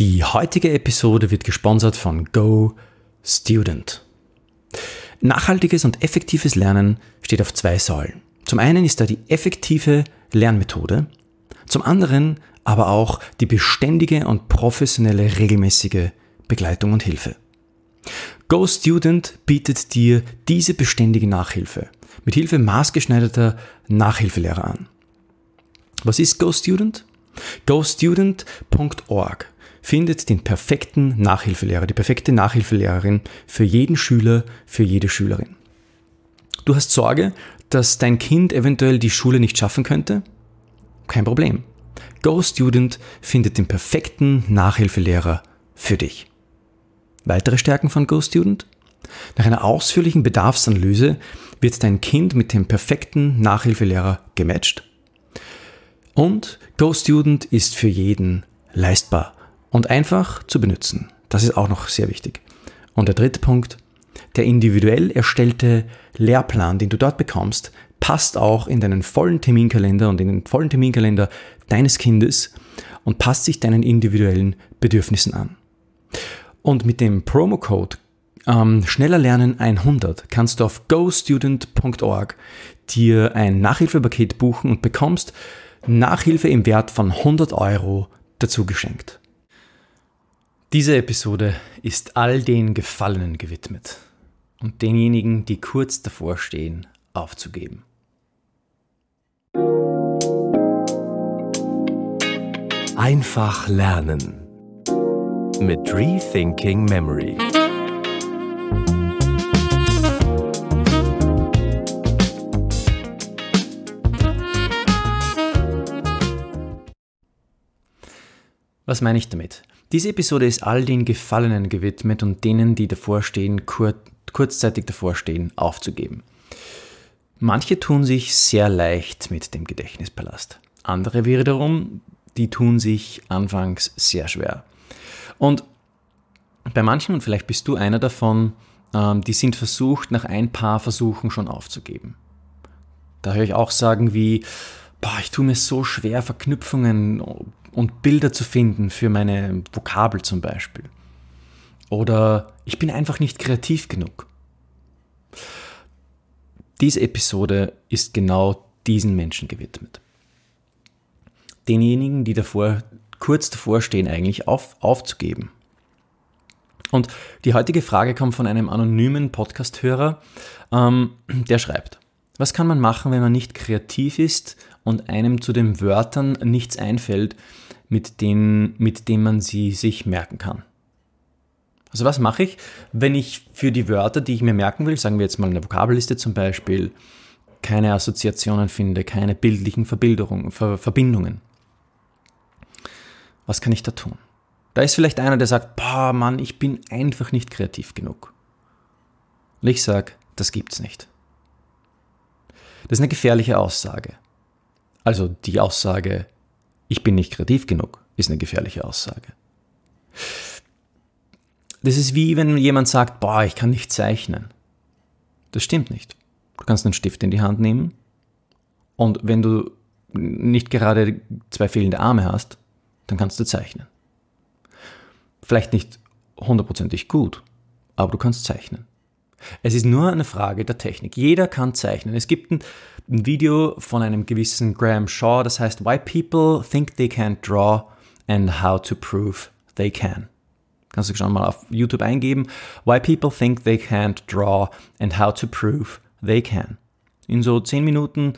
Die heutige Episode wird gesponsert von Go Student. Nachhaltiges und effektives Lernen steht auf zwei Säulen. Zum einen ist da die effektive Lernmethode, zum anderen aber auch die beständige und professionelle regelmäßige Begleitung und Hilfe. Go Student bietet dir diese beständige Nachhilfe mit Hilfe maßgeschneiderter Nachhilfelehrer an. Was ist Go Student? GoStudent.org findet den perfekten Nachhilfelehrer, die perfekte Nachhilfelehrerin für jeden Schüler, für jede Schülerin. Du hast Sorge, dass dein Kind eventuell die Schule nicht schaffen könnte? Kein Problem. GoStudent findet den perfekten Nachhilfelehrer für dich. Weitere Stärken von GoStudent? Nach einer ausführlichen Bedarfsanalyse wird dein Kind mit dem perfekten Nachhilfelehrer gematcht. Und GoStudent ist für jeden leistbar und einfach zu benutzen. Das ist auch noch sehr wichtig. Und der dritte Punkt, der individuell erstellte Lehrplan, den du dort bekommst, passt auch in deinen vollen Terminkalender und in den vollen Terminkalender deines Kindes und passt sich deinen individuellen Bedürfnissen an. Und mit dem Promocode ähm, Schneller Lernen 100 kannst du auf gostudent.org dir ein Nachhilfepaket buchen und bekommst Nachhilfe im Wert von 100 Euro dazu geschenkt. Diese Episode ist all den Gefallenen gewidmet und denjenigen, die kurz davor stehen, aufzugeben. Einfach lernen mit Rethinking Memory. Was meine ich damit? Diese Episode ist all den Gefallenen gewidmet und denen, die davor stehen, kur kurzzeitig davor stehen, aufzugeben. Manche tun sich sehr leicht mit dem Gedächtnispalast. Andere wiederum, die tun sich anfangs sehr schwer. Und bei manchen, und vielleicht bist du einer davon, ähm, die sind versucht, nach ein paar Versuchen schon aufzugeben. Da höre ich auch sagen wie, boah, ich tue mir so schwer, Verknüpfungen und Bilder zu finden für meine Vokabel zum Beispiel. Oder ich bin einfach nicht kreativ genug. Diese Episode ist genau diesen Menschen gewidmet. Denjenigen, die davor, kurz davor stehen, eigentlich auf, aufzugeben. Und die heutige Frage kommt von einem anonymen Podcast-Hörer, ähm, der schreibt, was kann man machen, wenn man nicht kreativ ist und einem zu den Wörtern nichts einfällt, mit, denen, mit dem man sie sich merken kann. Also was mache ich, wenn ich für die Wörter, die ich mir merken will, sagen wir jetzt mal eine Vokabelliste zum Beispiel, keine Assoziationen finde, keine bildlichen Ver Verbindungen. Was kann ich da tun? Da ist vielleicht einer, der sagt, boah Mann, ich bin einfach nicht kreativ genug. Und ich sage, das gibt's nicht. Das ist eine gefährliche Aussage. Also die Aussage, ich bin nicht kreativ genug, ist eine gefährliche Aussage. Das ist wie wenn jemand sagt, boah, ich kann nicht zeichnen. Das stimmt nicht. Du kannst einen Stift in die Hand nehmen und wenn du nicht gerade zwei fehlende Arme hast, dann kannst du zeichnen. Vielleicht nicht hundertprozentig gut, aber du kannst zeichnen. Es ist nur eine Frage der Technik. Jeder kann zeichnen. Es gibt ein, Video von einem gewissen Graham Shaw, das heißt Why People Think They Can't Draw and How to Prove They Can. Kannst du schon mal auf YouTube eingeben. Why People Think They Can't Draw and How to Prove They Can. In so zehn Minuten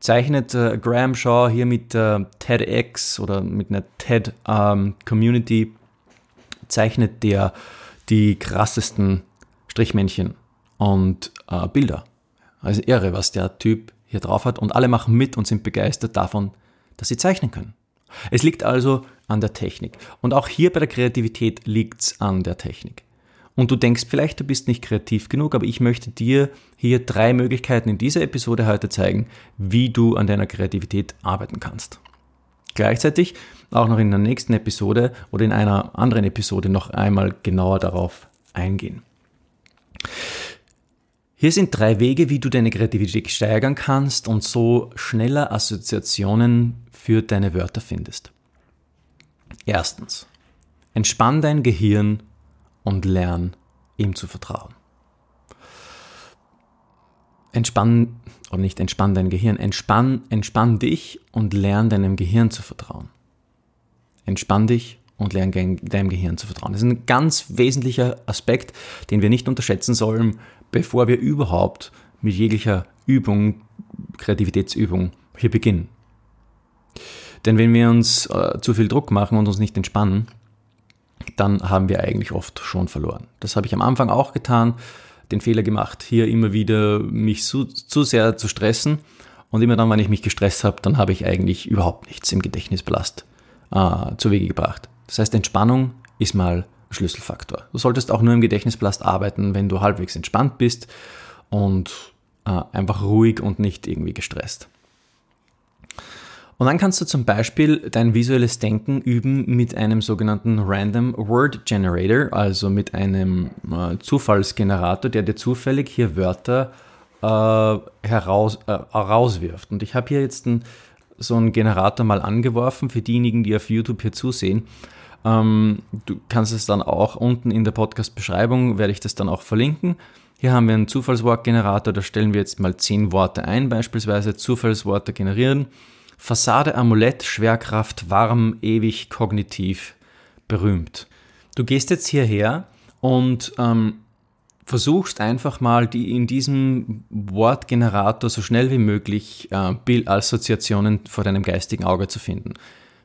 zeichnet äh, Graham Shaw hier mit äh, TEDx oder mit einer TED ähm, Community zeichnet der die krassesten Strichmännchen und äh, Bilder. Also irre, was der Typ hier drauf hat. Und alle machen mit und sind begeistert davon, dass sie zeichnen können. Es liegt also an der Technik. Und auch hier bei der Kreativität liegt es an der Technik. Und du denkst vielleicht, du bist nicht kreativ genug, aber ich möchte dir hier drei Möglichkeiten in dieser Episode heute zeigen, wie du an deiner Kreativität arbeiten kannst. Gleichzeitig auch noch in der nächsten Episode oder in einer anderen Episode noch einmal genauer darauf eingehen. Hier sind drei Wege, wie du deine Kreativität steigern kannst und so schneller Assoziationen für deine Wörter findest. Erstens, Entspann dein Gehirn und lern ihm zu vertrauen. Entspann, oder nicht entspann dein Gehirn, entspann, entspann dich und lern deinem Gehirn zu vertrauen. Entspann dich und lern deinem Gehirn zu vertrauen. Das ist ein ganz wesentlicher Aspekt, den wir nicht unterschätzen sollen, bevor wir überhaupt mit jeglicher Übung, Kreativitätsübung hier beginnen. Denn wenn wir uns äh, zu viel Druck machen und uns nicht entspannen, dann haben wir eigentlich oft schon verloren. Das habe ich am Anfang auch getan, den Fehler gemacht, hier immer wieder mich zu, zu sehr zu stressen. Und immer dann, wenn ich mich gestresst habe, dann habe ich eigentlich überhaupt nichts im Gedächtnispalast äh, zu Wege gebracht. Das heißt, Entspannung ist mal Schlüsselfaktor. Du solltest auch nur im Gedächtnispalast arbeiten, wenn du halbwegs entspannt bist und äh, einfach ruhig und nicht irgendwie gestresst. Und dann kannst du zum Beispiel dein visuelles Denken üben mit einem sogenannten Random Word Generator, also mit einem äh, Zufallsgenerator, der dir zufällig hier Wörter äh, heraus, äh, herauswirft. Und ich habe hier jetzt ein, so einen Generator mal angeworfen für diejenigen, die auf YouTube hier zusehen. Ähm, du kannst es dann auch unten in der Podcast-Beschreibung, werde ich das dann auch verlinken. Hier haben wir einen Zufallswortgenerator, da stellen wir jetzt mal zehn Worte ein, beispielsweise Zufallsworte generieren. Fassade, Amulett, Schwerkraft, warm, ewig, kognitiv, berühmt. Du gehst jetzt hierher und ähm, versuchst einfach mal die in diesem Wortgenerator so schnell wie möglich äh, Bildassoziationen vor deinem geistigen Auge zu finden.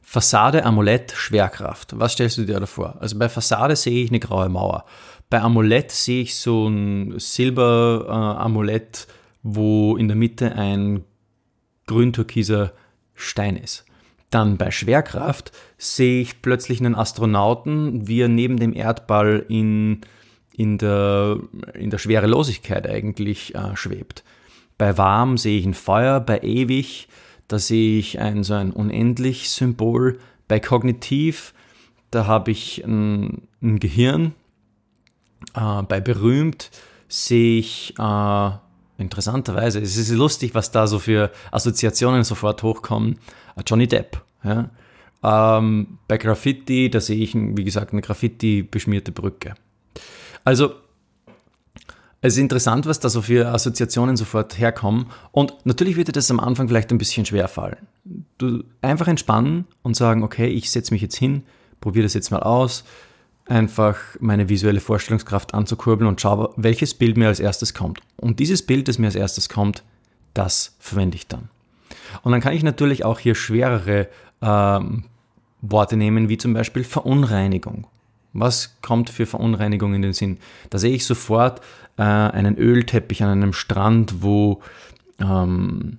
Fassade, Amulett, Schwerkraft. Was stellst du dir da vor? Also bei Fassade sehe ich eine graue Mauer. Bei Amulett sehe ich so ein Silber-Amulett, äh, wo in der Mitte ein grün-türkiser Stein ist. Dann bei Schwerkraft sehe ich plötzlich einen Astronauten, wie er neben dem Erdball in, in, der, in der Schwerelosigkeit eigentlich äh, schwebt. Bei warm sehe ich ein Feuer, bei ewig, da sehe ich ein so ein unendlich Symbol. Bei kognitiv, da habe ich ein, ein Gehirn. Äh, bei berühmt sehe ich äh, interessanterweise, es ist lustig, was da so für Assoziationen sofort hochkommen. Äh, Johnny Depp. Ja? Ähm, bei Graffiti, da sehe ich, wie gesagt, eine Graffiti-beschmierte Brücke. Also, es ist interessant, was da so für Assoziationen sofort herkommen. Und natürlich wird dir das am Anfang vielleicht ein bisschen schwer fallen. Du einfach entspannen und sagen, okay, ich setze mich jetzt hin, probiere das jetzt mal aus einfach meine visuelle Vorstellungskraft anzukurbeln und schaue, welches Bild mir als erstes kommt. Und dieses Bild, das mir als erstes kommt, das verwende ich dann. Und dann kann ich natürlich auch hier schwerere ähm, Worte nehmen, wie zum Beispiel Verunreinigung. Was kommt für Verunreinigung in den Sinn? Da sehe ich sofort äh, einen Ölteppich an einem Strand, wo, ähm,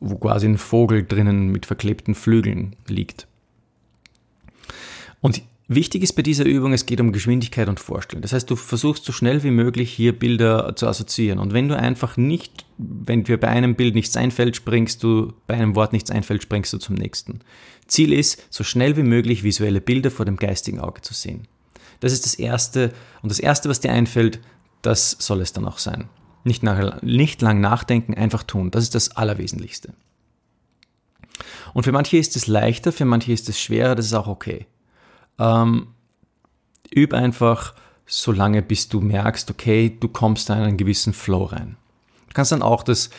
wo quasi ein Vogel drinnen mit verklebten Flügeln liegt. Und Wichtig ist bei dieser Übung, es geht um Geschwindigkeit und Vorstellen. Das heißt, du versuchst so schnell wie möglich hier Bilder zu assoziieren. Und wenn du einfach nicht, wenn dir bei einem Bild nichts einfällt, springst du, bei einem Wort nichts einfällt, springst du zum nächsten. Ziel ist, so schnell wie möglich visuelle Bilder vor dem geistigen Auge zu sehen. Das ist das Erste. Und das Erste, was dir einfällt, das soll es dann auch sein. Nicht, nach, nicht lang nachdenken, einfach tun. Das ist das Allerwesentlichste. Und für manche ist es leichter, für manche ist es schwerer, das ist auch okay. Ähm, üb einfach so lange, bis du merkst, okay, du kommst da in einen gewissen Flow rein. Du kannst dann auch das,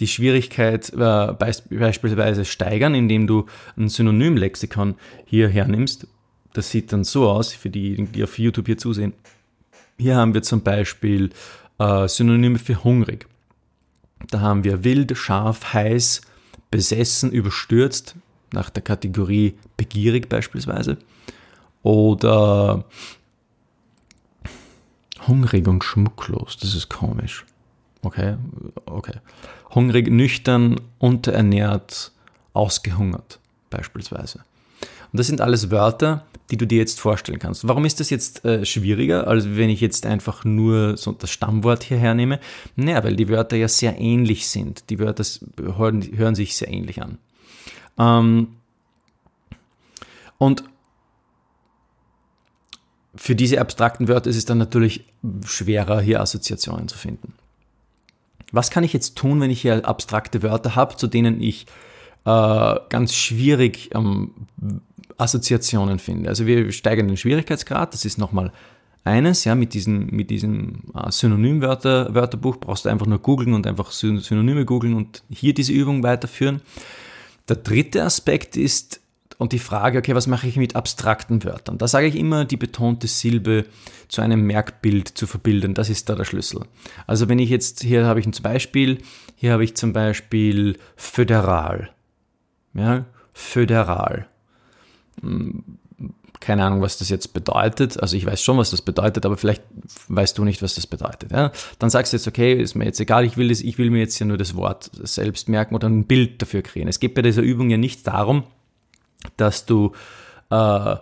die Schwierigkeit äh, beispielsweise steigern, indem du ein Synonymlexikon hier hernimmst. Das sieht dann so aus, für diejenigen, die auf YouTube hier zusehen. Hier haben wir zum Beispiel äh, Synonyme für hungrig. Da haben wir wild, scharf, heiß, besessen, überstürzt, nach der Kategorie begierig beispielsweise. Oder hungrig und schmucklos, das ist komisch. Okay, okay. Hungrig, nüchtern, unterernährt, ausgehungert beispielsweise. Und das sind alles Wörter, die du dir jetzt vorstellen kannst. Warum ist das jetzt äh, schwieriger, als wenn ich jetzt einfach nur so das Stammwort hierher nehme? Naja, weil die Wörter ja sehr ähnlich sind. Die Wörter hören, hören sich sehr ähnlich an. Ähm, und für diese abstrakten Wörter ist es dann natürlich schwerer, hier Assoziationen zu finden. Was kann ich jetzt tun, wenn ich hier abstrakte Wörter habe, zu denen ich äh, ganz schwierig ähm, Assoziationen finde. Also wir steigern den Schwierigkeitsgrad, das ist nochmal eines, ja, mit diesem, mit diesem äh, Synonymwörterbuch brauchst du einfach nur googeln und einfach Synonyme googeln und hier diese Übung weiterführen. Der dritte Aspekt ist, und die Frage, okay, was mache ich mit abstrakten Wörtern? Da sage ich immer, die betonte Silbe zu einem Merkbild zu verbilden, das ist da der Schlüssel. Also wenn ich jetzt, hier habe ich ein Beispiel, hier habe ich zum Beispiel föderal. Ja, föderal. Keine Ahnung, was das jetzt bedeutet. Also ich weiß schon, was das bedeutet, aber vielleicht weißt du nicht, was das bedeutet. Ja? Dann sagst du jetzt, okay, ist mir jetzt egal, ich will, das, ich will mir jetzt ja nur das Wort selbst merken oder ein Bild dafür kreieren. Es geht bei dieser Übung ja nicht darum, dass du, äh,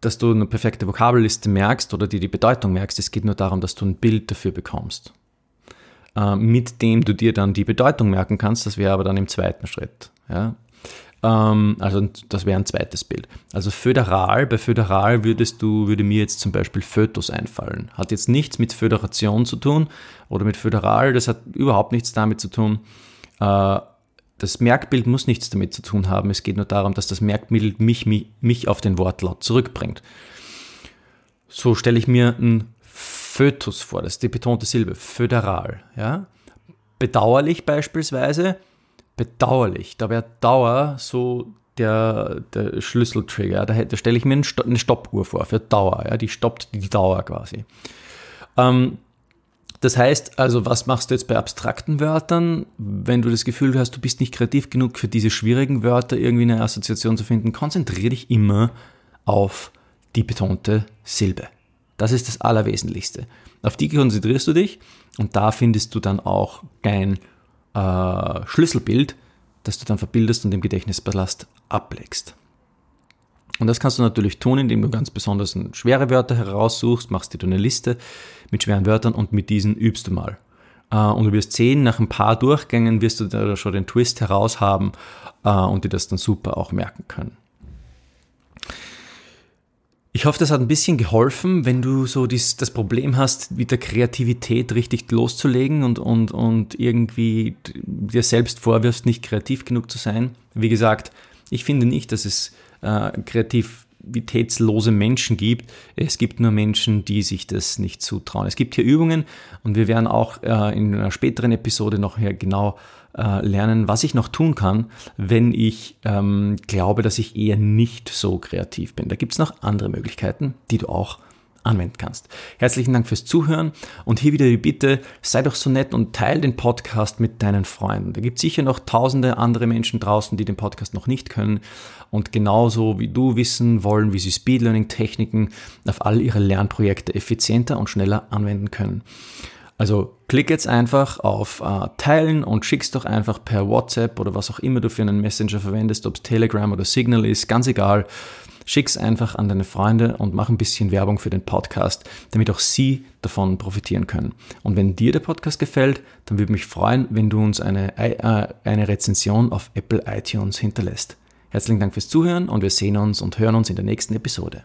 dass du eine perfekte Vokabelliste merkst oder dir die Bedeutung merkst. Es geht nur darum, dass du ein Bild dafür bekommst, äh, mit dem du dir dann die Bedeutung merken kannst. Das wäre aber dann im zweiten Schritt. Ja? Ähm, also das wäre ein zweites Bild. Also föderal, bei föderal würdest du, würde mir jetzt zum Beispiel Fötus einfallen. Hat jetzt nichts mit Föderation zu tun oder mit föderal, das hat überhaupt nichts damit zu tun. Äh, das Merkbild muss nichts damit zu tun haben. Es geht nur darum, dass das Merkbild mich, mich, mich auf den Wortlaut zurückbringt. So stelle ich mir ein Fötus vor, das ist die betonte Silbe, föderal. Ja? Bedauerlich beispielsweise, bedauerlich. Da wäre Dauer so der, der Schlüsseltrigger. Da, da stelle ich mir eine Stoppuhr vor für Dauer. Ja? Die stoppt die Dauer quasi. Ähm, das heißt, also was machst du jetzt bei abstrakten Wörtern? Wenn du das Gefühl hast, du bist nicht kreativ genug für diese schwierigen Wörter irgendwie eine Assoziation zu finden, konzentriere dich immer auf die betonte Silbe. Das ist das Allerwesentlichste. Auf die konzentrierst du dich und da findest du dann auch dein äh, Schlüsselbild, das du dann verbildest und im Gedächtnispalast ablegst. Und das kannst du natürlich tun, indem du ganz besonders schwere Wörter heraussuchst, machst dir eine Liste mit schweren Wörtern und mit diesen übst du mal. Äh, und du wirst sehen, nach ein paar Durchgängen wirst du da schon den Twist heraus haben äh, und dir das dann super auch merken können. Ich hoffe, das hat ein bisschen geholfen, wenn du so dies, das Problem hast, mit der Kreativität richtig loszulegen und, und, und irgendwie dir selbst vorwirfst, nicht kreativ genug zu sein. Wie gesagt, ich finde nicht, dass es äh, kreativitätslose Menschen gibt. Es gibt nur Menschen, die sich das nicht zutrauen. Es gibt hier Übungen und wir werden auch äh, in einer späteren Episode noch hier genau äh, lernen, was ich noch tun kann, wenn ich ähm, glaube, dass ich eher nicht so kreativ bin. Da gibt es noch andere Möglichkeiten, die du auch anwenden kannst. Herzlichen Dank fürs Zuhören und hier wieder die Bitte, sei doch so nett und teile den Podcast mit deinen Freunden. Da gibt es sicher noch tausende andere Menschen draußen, die den Podcast noch nicht können und genauso wie du wissen wollen, wie sie Speed Learning Techniken auf all ihre Lernprojekte effizienter und schneller anwenden können. Also klick jetzt einfach auf äh, Teilen und schick's doch einfach per WhatsApp oder was auch immer du für einen Messenger verwendest, ob es Telegram oder Signal ist, ganz egal. Schick's einfach an deine Freunde und mach ein bisschen Werbung für den Podcast, damit auch sie davon profitieren können. Und wenn dir der Podcast gefällt, dann würde mich freuen, wenn du uns eine, äh, eine Rezension auf Apple iTunes hinterlässt. Herzlichen Dank fürs Zuhören und wir sehen uns und hören uns in der nächsten Episode.